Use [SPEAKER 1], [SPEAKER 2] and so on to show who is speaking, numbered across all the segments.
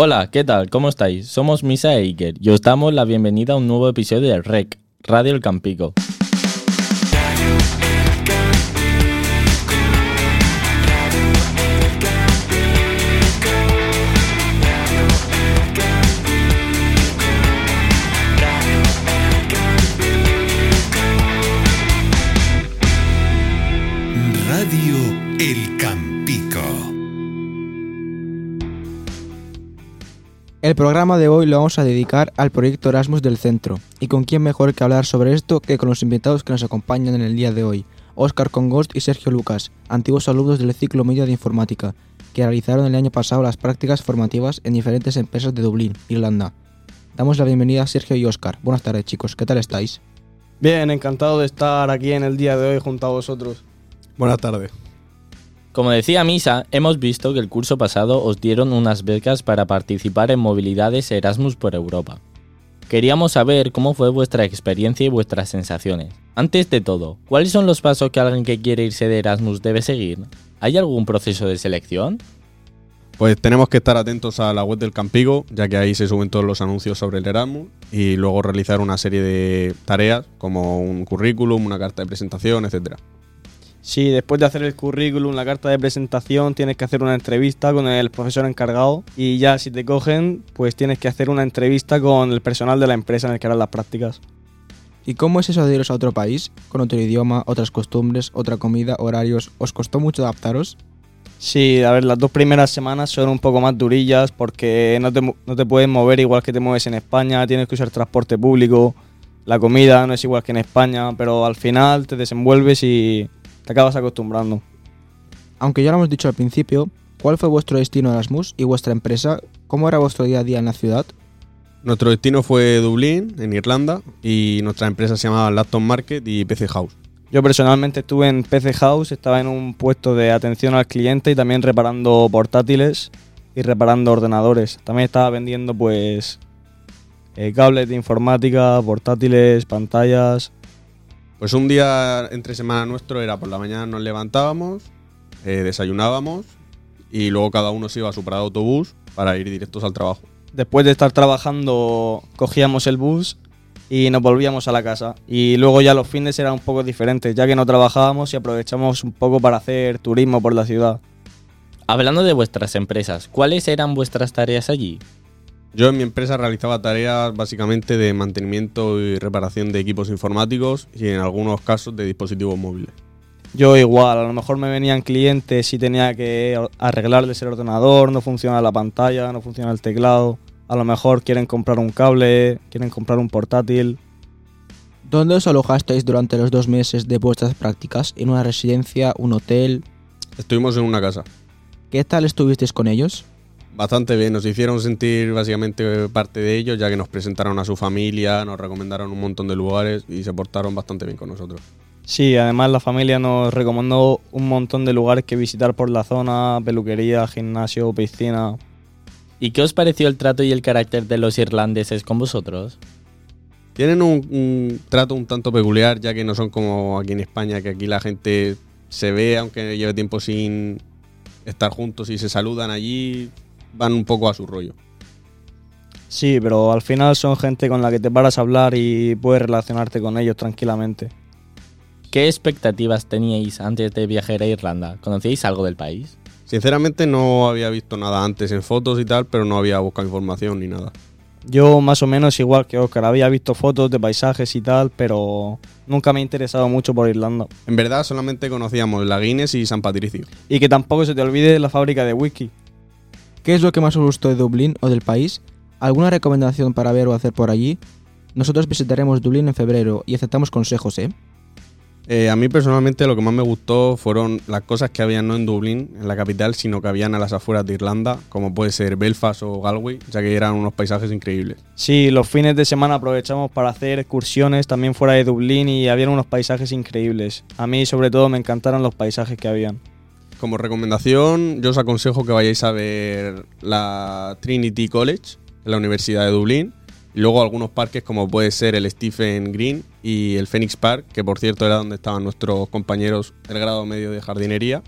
[SPEAKER 1] Hola, ¿qué tal? ¿Cómo estáis? Somos Misa e Iker y os damos la bienvenida a un nuevo episodio de REC, Radio El Campico.
[SPEAKER 2] El
[SPEAKER 3] programa de hoy lo vamos a dedicar al proyecto Erasmus del centro. ¿Y con quién mejor que hablar sobre esto que con los invitados que nos acompañan en el día de hoy? Óscar Congost y Sergio Lucas, antiguos alumnos del ciclo medio de informática, que realizaron el año pasado las prácticas formativas en diferentes empresas de Dublín, Irlanda. Damos la bienvenida a Sergio y Óscar. Buenas tardes chicos, ¿qué tal estáis?
[SPEAKER 4] Bien, encantado de estar aquí en el día de hoy junto a vosotros.
[SPEAKER 5] Buenas tardes.
[SPEAKER 1] Como decía Misa, hemos visto que el curso pasado os dieron unas becas para participar en movilidades Erasmus por Europa. Queríamos saber cómo fue vuestra experiencia y vuestras sensaciones. Antes de todo, ¿cuáles son los pasos que alguien que quiere irse de Erasmus debe seguir? ¿Hay algún proceso de selección?
[SPEAKER 5] Pues tenemos que estar atentos a la web del Campigo, ya que ahí se suben todos los anuncios sobre el Erasmus y luego realizar una serie de tareas como un currículum, una carta de presentación, etcétera.
[SPEAKER 4] Sí, después de hacer el currículum, la carta de presentación, tienes que hacer una entrevista con el profesor encargado y ya si te cogen, pues tienes que hacer una entrevista con el personal de la empresa en el que harás las prácticas.
[SPEAKER 3] ¿Y cómo es eso de iros a otro país, con otro idioma, otras costumbres, otra comida, horarios? ¿Os costó mucho adaptaros?
[SPEAKER 4] Sí, a ver, las dos primeras semanas son un poco más durillas porque no te, no te puedes mover igual que te mueves en España, tienes que usar transporte público, la comida no es igual que en España, pero al final te desenvuelves y te acabas acostumbrando.
[SPEAKER 3] Aunque ya lo hemos dicho al principio, ¿cuál fue vuestro destino Erasmus y vuestra empresa? ¿Cómo era vuestro día a día en la ciudad?
[SPEAKER 5] Nuestro destino fue Dublín, en Irlanda, y nuestra empresa se llamaba Laptop Market y PC House.
[SPEAKER 4] Yo personalmente estuve en PC House, estaba en un puesto de atención al cliente y también reparando portátiles y reparando ordenadores. También estaba vendiendo pues eh, cables de informática, portátiles, pantallas.
[SPEAKER 5] Pues un día entre semana nuestro era por la mañana nos levantábamos, eh, desayunábamos y luego cada uno se iba a su parada de autobús para ir directos al trabajo.
[SPEAKER 4] Después de estar trabajando cogíamos el bus y nos volvíamos a la casa. Y luego ya los fines eran un poco diferentes, ya que no trabajábamos y aprovechamos un poco para hacer turismo por la ciudad.
[SPEAKER 1] Hablando de vuestras empresas, ¿cuáles eran vuestras tareas allí?
[SPEAKER 5] Yo en mi empresa realizaba tareas básicamente de mantenimiento y reparación de equipos informáticos y en algunos casos de dispositivos móviles.
[SPEAKER 4] Yo igual, a lo mejor me venían clientes y tenía que arreglarles el ordenador, no funciona la pantalla, no funciona el teclado. A lo mejor quieren comprar un cable, quieren comprar un portátil.
[SPEAKER 3] ¿Dónde os alojasteis durante los dos meses de vuestras prácticas? ¿En una residencia, un hotel?
[SPEAKER 5] Estuvimos en una casa.
[SPEAKER 3] ¿Qué tal estuvisteis con ellos?
[SPEAKER 5] Bastante bien, nos hicieron sentir básicamente parte de ellos, ya que nos presentaron a su familia, nos recomendaron un montón de lugares y se portaron bastante bien con nosotros.
[SPEAKER 4] Sí, además la familia nos recomendó un montón de lugares que visitar por la zona, peluquería, gimnasio, piscina.
[SPEAKER 1] ¿Y qué os pareció el trato y el carácter de los irlandeses con vosotros?
[SPEAKER 5] Tienen un, un trato un tanto peculiar, ya que no son como aquí en España, que aquí la gente se ve, aunque lleve tiempo sin estar juntos y se saludan allí, van un poco a su rollo.
[SPEAKER 4] Sí, pero al final son gente con la que te paras a hablar y puedes relacionarte con ellos tranquilamente.
[SPEAKER 1] ¿Qué expectativas teníais antes de viajar a Irlanda? ¿Conocíais algo del país?
[SPEAKER 5] Sinceramente no había visto nada antes en fotos y tal, pero no había buscado información ni nada.
[SPEAKER 4] Yo más o menos igual que Oscar, había visto fotos de paisajes y tal, pero nunca me he interesado mucho por Irlanda.
[SPEAKER 5] En verdad solamente conocíamos la Guinness y San Patricio.
[SPEAKER 4] Y que tampoco se te olvide la fábrica de whisky.
[SPEAKER 3] ¿Qué es lo que más os gustó de Dublín o del país? ¿Alguna recomendación para ver o hacer por allí? Nosotros visitaremos Dublín en febrero y aceptamos consejos, ¿eh?
[SPEAKER 5] Eh, a mí personalmente lo que más me gustó fueron las cosas que habían no en Dublín, en la capital, sino que habían a las afueras de Irlanda, como puede ser Belfast o Galway, ya que eran unos paisajes increíbles.
[SPEAKER 4] Sí, los fines de semana aprovechamos para hacer excursiones también fuera de Dublín y habían unos paisajes increíbles. A mí sobre todo me encantaron los paisajes que habían.
[SPEAKER 5] Como recomendación, yo os aconsejo que vayáis a ver la Trinity College, la Universidad de Dublín, y luego algunos parques como puede ser el Stephen Green y el Phoenix Park, que por cierto era donde estaban nuestros compañeros del grado medio de jardinería,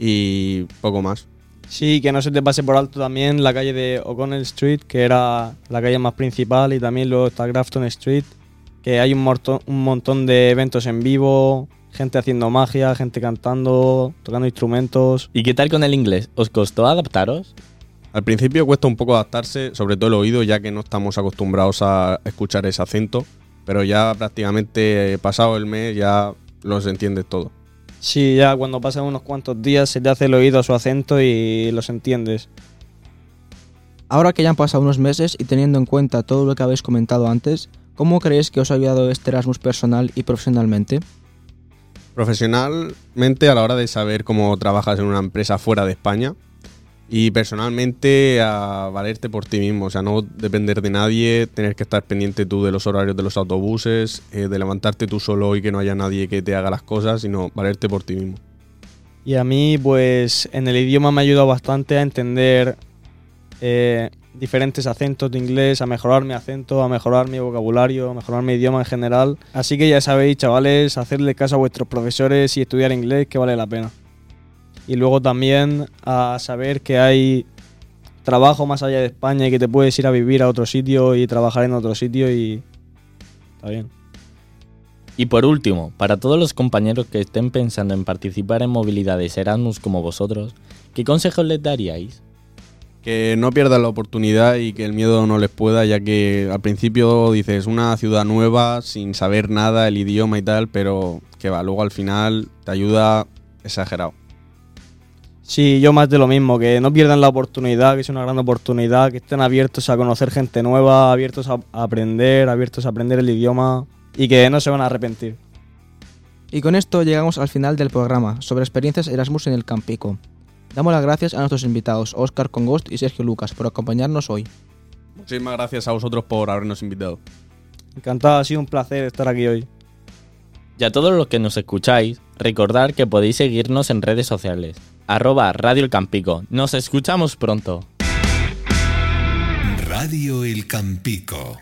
[SPEAKER 5] y poco más.
[SPEAKER 4] Sí, que no se te pase por alto también la calle de O'Connell Street, que era la calle más principal, y también luego está Grafton Street, que hay un montón de eventos en vivo, gente haciendo magia, gente cantando, tocando instrumentos.
[SPEAKER 1] ¿Y qué tal con el inglés? ¿Os costó adaptaros?
[SPEAKER 5] Al principio cuesta un poco adaptarse, sobre todo el oído, ya que no estamos acostumbrados a escuchar ese acento, pero ya prácticamente eh, pasado el mes ya los entiendes todo.
[SPEAKER 4] Sí, ya cuando pasan unos cuantos días se te hace el oído a su acento y los entiendes.
[SPEAKER 3] Ahora que ya han pasado unos meses y teniendo en cuenta todo lo que habéis comentado antes, ¿cómo creéis que os ha ayudado este Erasmus personal y profesionalmente?
[SPEAKER 5] Profesionalmente a la hora de saber cómo trabajas en una empresa fuera de España y personalmente a valerte por ti mismo, o sea, no depender de nadie, tener que estar pendiente tú de los horarios de los autobuses, eh, de levantarte tú solo y que no haya nadie que te haga las cosas, sino valerte por ti mismo.
[SPEAKER 4] Y a mí, pues en el idioma me ha ayudado bastante a entender eh, diferentes acentos de inglés, a mejorar mi acento, a mejorar mi vocabulario, a mejorar mi idioma en general. Así que ya sabéis, chavales, hacerle caso a vuestros profesores y estudiar inglés, que vale la pena. Y luego también a saber que hay trabajo más allá de España y que te puedes ir a vivir a otro sitio y trabajar en otro sitio y está bien.
[SPEAKER 1] Y por último, para todos los compañeros que estén pensando en participar en movilidades Erasmus como vosotros, ¿qué consejos les daríais?
[SPEAKER 5] Que no pierdan la oportunidad y que el miedo no les pueda, ya que al principio dices una ciudad nueva, sin saber nada, el idioma y tal, pero que va, luego al final te ayuda exagerado.
[SPEAKER 4] Sí, yo más de lo mismo, que no pierdan la oportunidad, que es una gran oportunidad, que estén abiertos a conocer gente nueva, abiertos a a aprender, abiertos a aprender el idioma y que no se van a arrepentir.
[SPEAKER 3] Y con esto llegamos al final del programa sobre experiencias Erasmus en el Campico. Damos las gracias a nuestros invitados, Óscar Congost y Sergio Lucas, por acompañarnos hoy.
[SPEAKER 5] Muchísimas gracias a vosotros por habernos invitado.
[SPEAKER 4] Encantado, ha sido un placer estar aquí hoy.
[SPEAKER 1] Y a todos los que nos escucháis, recordar que podéis seguirnos en redes sociales, arroba Radio El Campico. Nos escuchamos pronto.
[SPEAKER 2] Radio El Campico.